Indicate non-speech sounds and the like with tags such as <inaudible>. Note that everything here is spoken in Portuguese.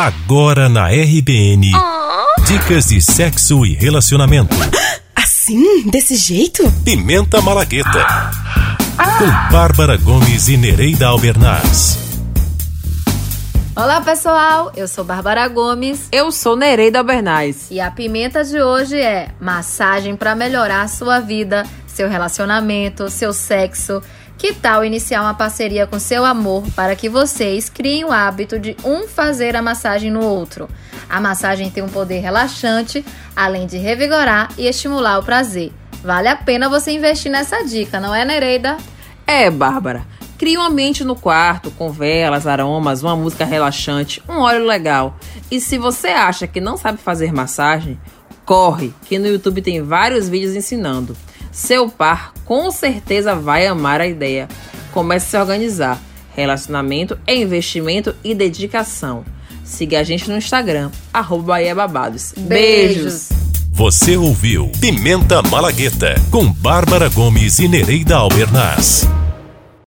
Agora na RBN. Dicas de sexo e relacionamento. <gasps> Assim? Desse jeito? Pimenta Malagueta. Com Bárbara Gomes e Nereida Albernaz. Olá pessoal, eu sou Bárbara Gomes Eu sou Nereida Albernaz. e a pimenta de hoje é massagem para melhorar a sua vida, seu relacionamento, seu sexo. Que tal iniciar uma parceria com seu amor para que vocês criem o hábito de um fazer a massagem no outro? A massagem tem um poder relaxante, além de revigorar e estimular o prazer. Vale a pena você investir nessa dica, não é, Nereida? É, Bárbara. Crie um ambiente no quarto, com velas, aromas, uma música relaxante, um óleo legal. E se você acha que não sabe fazer massagem, corre, que no YouTube tem vários vídeos ensinando. Seu par com certeza vai amar a ideia. Comece a se organizar. Relacionamento é investimento e dedicação. Siga a gente no Instagram, arroba Bahia Babados. Beijos. Você ouviu Pimenta Malagueta com Bárbara Gomes e Nereida Albernaz.